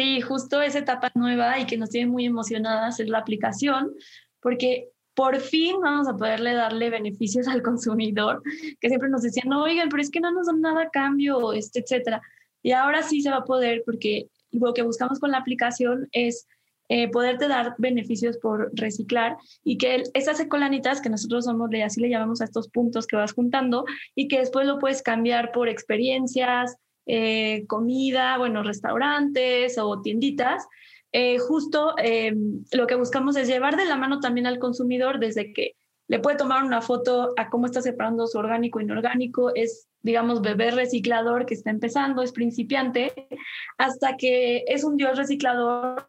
Sí, justo esa etapa nueva y que nos tiene muy emocionadas es la aplicación, porque por fin vamos a poderle darle beneficios al consumidor, que siempre nos decían, no, oigan, pero es que no nos dan nada a cambio, este, etcétera. Y ahora sí se va a poder, porque lo que buscamos con la aplicación es eh, poderte dar beneficios por reciclar y que esas ecolanitas que nosotros somos, así le llamamos a estos puntos que vas juntando y que después lo puedes cambiar por experiencias, eh, comida, bueno, restaurantes o tienditas, eh, justo eh, lo que buscamos es llevar de la mano también al consumidor desde que le puede tomar una foto a cómo está separando su orgánico e inorgánico, es, digamos, bebé reciclador que está empezando, es principiante, hasta que es un dios reciclador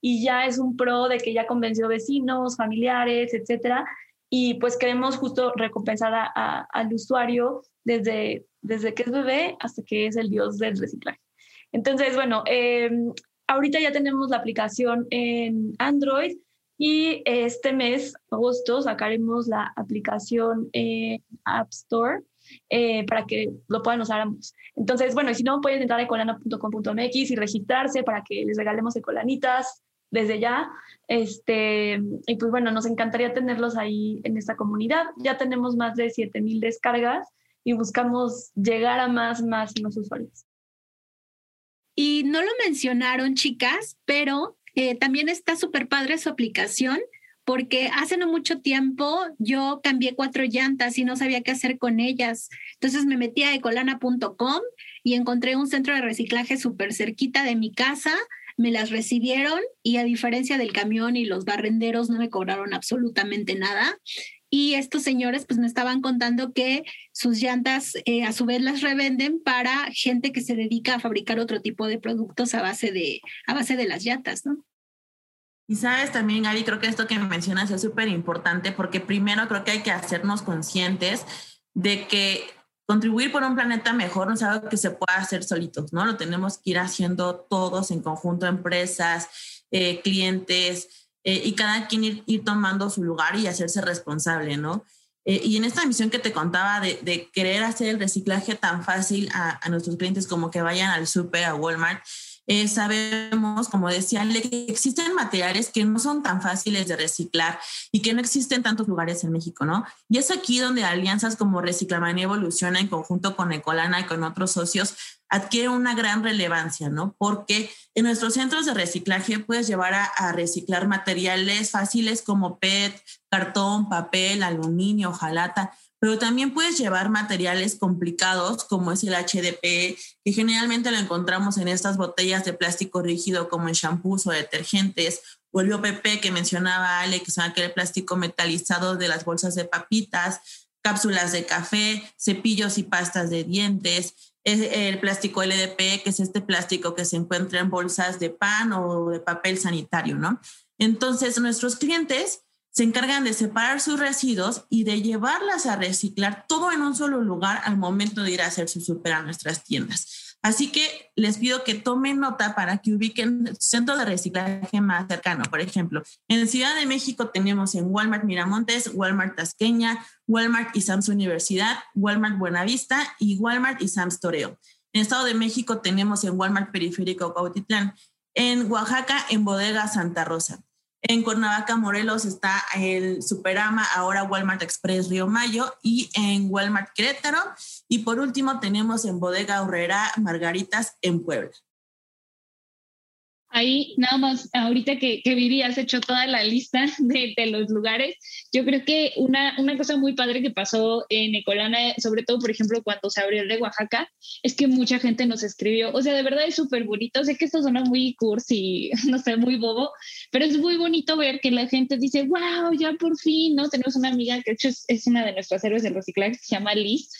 y ya es un pro de que ya convenció vecinos, familiares, etcétera. Y pues queremos justo recompensar al usuario desde desde que es bebé hasta que es el dios del reciclaje. Entonces, bueno, em, ahorita ya tenemos la aplicación en Android y este mes, agosto, sacaremos la aplicación en App Store eh, para que lo puedan usar ambos. Entonces, bueno, si no, pueden entrar a ecolana.com.mx y registrarse para que les regalemos ecolanitas desde ya. Este, y pues bueno, nos encantaría tenerlos ahí en esta comunidad. Ya tenemos más de 7000 descargas y buscamos llegar a más, más, más usuarios. Y no lo mencionaron, chicas, pero eh, también está súper padre su aplicación porque hace no mucho tiempo yo cambié cuatro llantas y no sabía qué hacer con ellas. Entonces me metí a ecolana.com y encontré un centro de reciclaje súper cerquita de mi casa. Me las recibieron y a diferencia del camión y los barrenderos no me cobraron absolutamente nada. Y estos señores pues me estaban contando que sus llantas eh, a su vez las revenden para gente que se dedica a fabricar otro tipo de productos a base de, a base de las llantas, ¿no? Y sabes también, Gaby, creo que esto que mencionas es súper importante porque primero creo que hay que hacernos conscientes de que contribuir por un planeta mejor no es algo que se pueda hacer solitos, ¿no? Lo tenemos que ir haciendo todos en conjunto, empresas, eh, clientes, eh, y cada quien ir, tomando su lugar y hacerse responsable, ¿no? Eh, y en esta misión que te contaba de, querer hacer el reciclaje tan fácil a, a nuestros clientes como que vayan al súper, a Walmart, eh, sabemos, como decía, que existen materiales que no son tan fáciles de reciclar y que no existen tantos lugares en México, ¿no? Y es aquí donde alianzas como Reciclamanía Evoluciona en conjunto con Ecolana y con otros socios adquiere una gran relevancia, ¿no? Porque en nuestros centros de reciclaje puedes llevar a, a, reciclar materiales fáciles como PET, cartón, papel, aluminio, jalata, pero también puedes llevar materiales complicados como es el HDP, que generalmente lo encontramos en estas botellas de plástico rígido como en shampoos o detergentes, o el BOPP que mencionaba Ale, que son aquel plástico metalizado de las bolsas de papitas, cápsulas de café, cepillos y pastas de dientes, el plástico LDP, que es este plástico que se encuentra en bolsas de pan o de papel sanitario, ¿no? Entonces, nuestros clientes se encargan de separar sus residuos y de llevarlas a reciclar todo en un solo lugar al momento de ir a hacer su super a nuestras tiendas. Así que les pido que tomen nota para que ubiquen el centro de reciclaje más cercano. Por ejemplo, en Ciudad de México tenemos en Walmart Miramontes, Walmart Tasqueña, Walmart y Sams Universidad, Walmart Buenavista y Walmart y Sams Toreo. En Estado de México tenemos en Walmart Periférico Cautitlán. En Oaxaca, en Bodega Santa Rosa. En Cuernavaca, Morelos está el Superama, ahora Walmart Express Río Mayo y en Walmart Querétaro. Y por último tenemos en Bodega Urrera Margaritas en Puebla ahí nada más, ahorita que, que Vivi has hecho toda la lista de, los lugares, yo creo que una, una cosa muy padre que pasó en Ecolana, sobre todo, por ejemplo, cuando se abrió el de Oaxaca, es que mucha gente nos escribió, o sea, de verdad es súper bonito, sé que esto suena muy cursi, no sé, muy bobo, pero es muy bonito ver que la gente dice, wow, ya por fin, ¿no? Tenemos una amiga que de hecho es, es una de nuestras héroes del reciclaje, se llama Liz,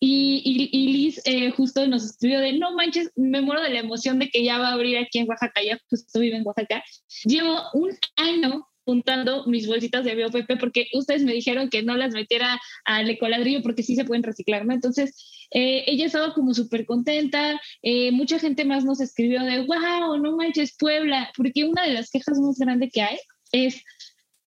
y, y, Liz eh, justo nos escribió de, no manches, me muero de la emoción de que ya va a abrir aquí en Oaxaca, ya justo vive en Oaxaca. Llevo un año juntando mis bolsitas de BOPP porque ustedes me dijeron que no las metiera al ecoladrillo porque sí se pueden reciclar, ¿no? Entonces, eh, ella estaba como súper contenta, eh, mucha gente más nos escribió de, wow, no manches, Puebla, porque una de las quejas más grandes que hay es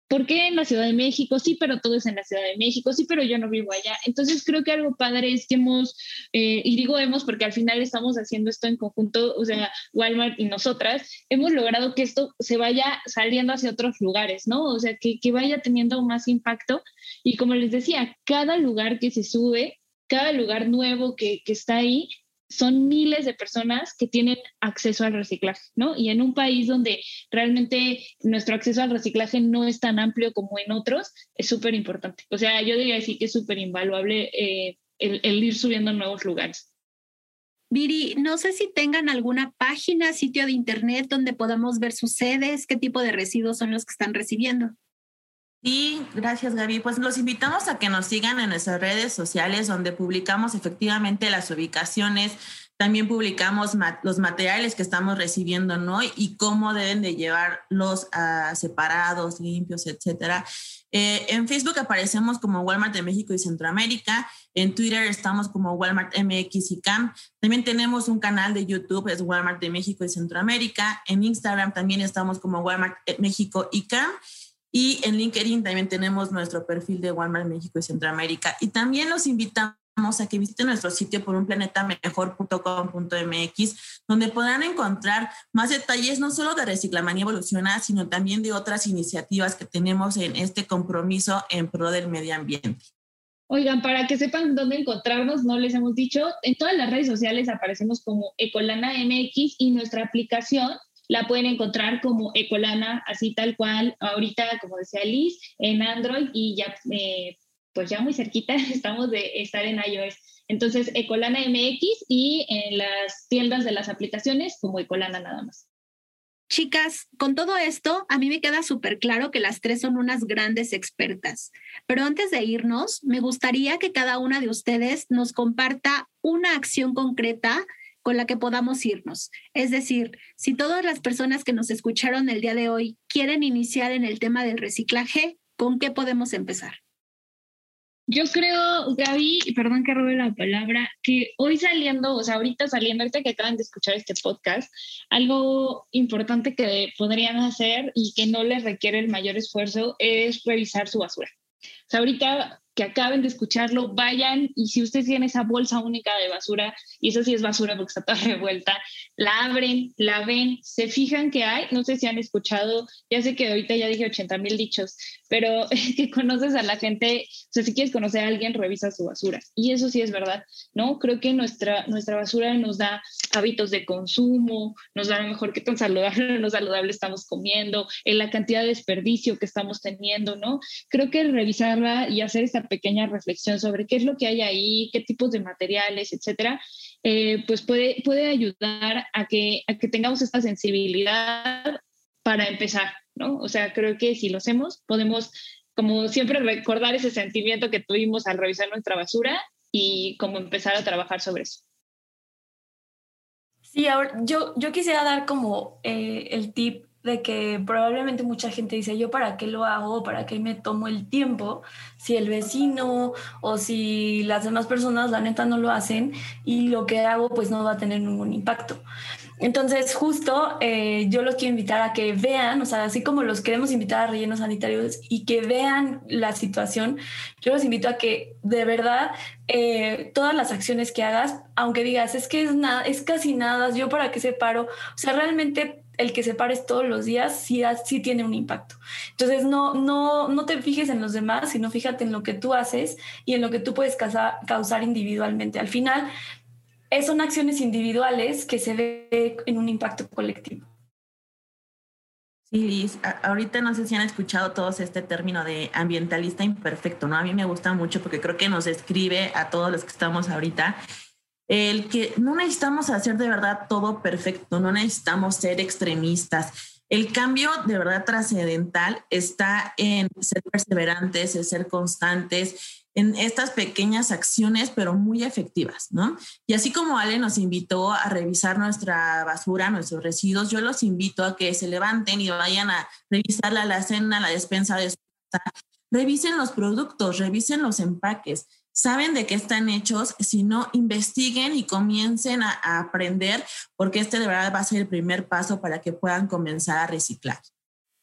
¿Por qué en la Ciudad de México? Sí, pero todo es en la Ciudad de México, sí, pero yo no vivo allá. Entonces creo que algo padre es que hemos, eh, y digo hemos porque al final estamos haciendo esto en conjunto, o sea, Walmart y nosotras, hemos logrado que esto se vaya saliendo hacia otros lugares, ¿no? O sea, que, que vaya teniendo más impacto. Y como les decía, cada lugar que se sube, cada lugar nuevo que, que está ahí, son miles de personas que tienen acceso al reciclaje, ¿no? Y en un país donde realmente nuestro acceso al reciclaje no es tan amplio como en otros, es súper importante. O sea, yo diría decir que es súper invaluable eh, el, el ir subiendo a nuevos lugares. Viri, no sé si tengan alguna página, sitio de internet donde podamos ver sus sedes, qué tipo de residuos son los que están recibiendo. Sí, gracias Gaby. Pues los invitamos a que nos sigan en nuestras redes sociales donde publicamos efectivamente las ubicaciones, también publicamos los materiales que estamos recibiendo, ¿no? Y cómo deben de llevarlos a separados, limpios, etcétera. Eh, en Facebook aparecemos como Walmart de México y Centroamérica. En Twitter estamos como Walmart MX y CAM. También tenemos un canal de YouTube, es Walmart de México y Centroamérica. En Instagram también estamos como Walmart México y CAM. Y en LinkedIn también tenemos nuestro perfil de Walmart México y Centroamérica. Y también los invitamos a que visiten nuestro sitio por un planetamejor.com.mx, donde podrán encontrar más detalles no solo de Reciclamanía Evoluciona, sino también de otras iniciativas que tenemos en este compromiso en pro del medio ambiente. Oigan, para que sepan dónde encontrarnos, no les hemos dicho, en todas las redes sociales aparecemos como Ecolana MX y nuestra aplicación la pueden encontrar como Ecolana, así tal cual, ahorita, como decía Liz, en Android y ya, eh, pues ya muy cerquita estamos de estar en iOS. Entonces, Ecolana MX y en las tiendas de las aplicaciones como Ecolana nada más. Chicas, con todo esto, a mí me queda súper claro que las tres son unas grandes expertas. Pero antes de irnos, me gustaría que cada una de ustedes nos comparta una acción concreta con la que podamos irnos. Es decir, si todas las personas que nos escucharon el día de hoy quieren iniciar en el tema del reciclaje, ¿con qué podemos empezar? Yo creo, Gaby, perdón que robe la palabra, que hoy saliendo, o sea, ahorita saliendo, ahorita que acaban de escuchar este podcast, algo importante que podrían hacer y que no les requiere el mayor esfuerzo es revisar su basura. O sea, ahorita que acaben de escucharlo, vayan y si ustedes tienen esa bolsa única de basura, y eso sí es basura porque está toda revuelta, la abren, la ven, se fijan que hay, no sé si han escuchado, ya sé que ahorita ya dije 80 mil dichos, pero que conoces a la gente, o sea, si quieres conocer a alguien, revisa su basura. Y eso sí es verdad, ¿no? Creo que nuestra, nuestra basura nos da hábitos de consumo, nos da a lo mejor qué tan saludable o no saludable estamos comiendo, en la cantidad de desperdicio que estamos teniendo, ¿no? Creo que revisarla y hacer esta pequeña reflexión sobre qué es lo que hay ahí, qué tipos de materiales, etcétera, eh, pues puede, puede ayudar a que, a que tengamos esta sensibilidad para empezar, ¿no? O sea, creo que si lo hacemos, podemos, como siempre, recordar ese sentimiento que tuvimos al revisar nuestra basura y como empezar a trabajar sobre eso. Sí, ahora yo, yo quisiera dar como eh, el tip de que probablemente mucha gente dice, yo para qué lo hago, para qué me tomo el tiempo, si el vecino o si las demás personas la neta no lo hacen y lo que hago pues no va a tener ningún impacto. Entonces justo eh, yo los quiero invitar a que vean, o sea, así como los queremos invitar a rellenos sanitarios y que vean la situación, yo los invito a que de verdad eh, todas las acciones que hagas, aunque digas, es que es, nada, es casi nada, yo para qué separo, o sea, realmente el que separes todos los días sí, sí tiene un impacto. Entonces, no, no, no te fijes en los demás, sino fíjate en lo que tú haces y en lo que tú puedes causar, causar individualmente. Al final, son acciones individuales que se ve en un impacto colectivo. Sí, Liz, ahorita no sé si han escuchado todos este término de ambientalista imperfecto, ¿no? A mí me gusta mucho porque creo que nos describe a todos los que estamos ahorita el que no necesitamos hacer de verdad todo perfecto, no necesitamos ser extremistas. El cambio de verdad trascendental está en ser perseverantes, en ser constantes, en estas pequeñas acciones, pero muy efectivas, ¿no? Y así como Ale nos invitó a revisar nuestra basura, nuestros residuos, yo los invito a que se levanten y vayan a revisar la alacena, la despensa de su casa. Revisen los productos, revisen los empaques saben de qué están hechos, sino investiguen y comiencen a, aprender, porque este de verdad va a ser el primer paso para que puedan comenzar a reciclar.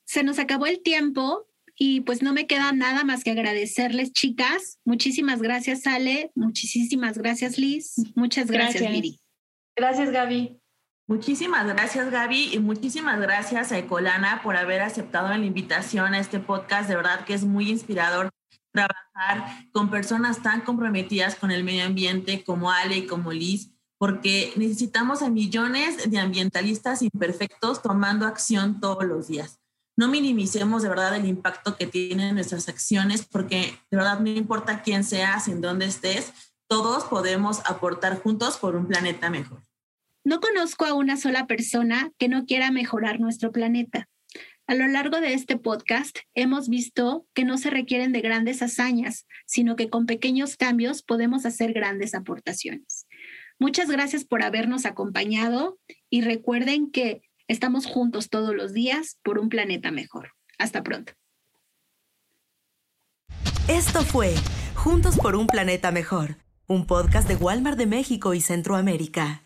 Se nos acabó el tiempo y pues no me queda nada más que agradecerles, chicas. Muchísimas gracias, Ale. Muchísimas gracias, Liz. Muchas gracias, Miri. Gracias, Gaby. Muchísimas gracias, Gaby, y muchísimas gracias a Ecolana por haber aceptado la invitación a este podcast. De verdad que es muy inspirador trabajar con personas tan comprometidas con el medio ambiente como Ale y como Liz, porque necesitamos a millones de ambientalistas imperfectos tomando acción todos los días. No minimicemos de verdad el impacto que tienen nuestras acciones, porque de verdad no importa quién seas, en dónde estés, todos podemos aportar juntos por un planeta mejor. No conozco a una sola persona que no quiera mejorar nuestro planeta. A lo largo de este podcast hemos visto que no se requieren de grandes hazañas, sino que con pequeños cambios podemos hacer grandes aportaciones. Muchas gracias por habernos acompañado y recuerden que estamos juntos todos los días por un planeta mejor. Hasta pronto. Esto fue Juntos por un planeta mejor, un podcast de Walmart de México y Centroamérica.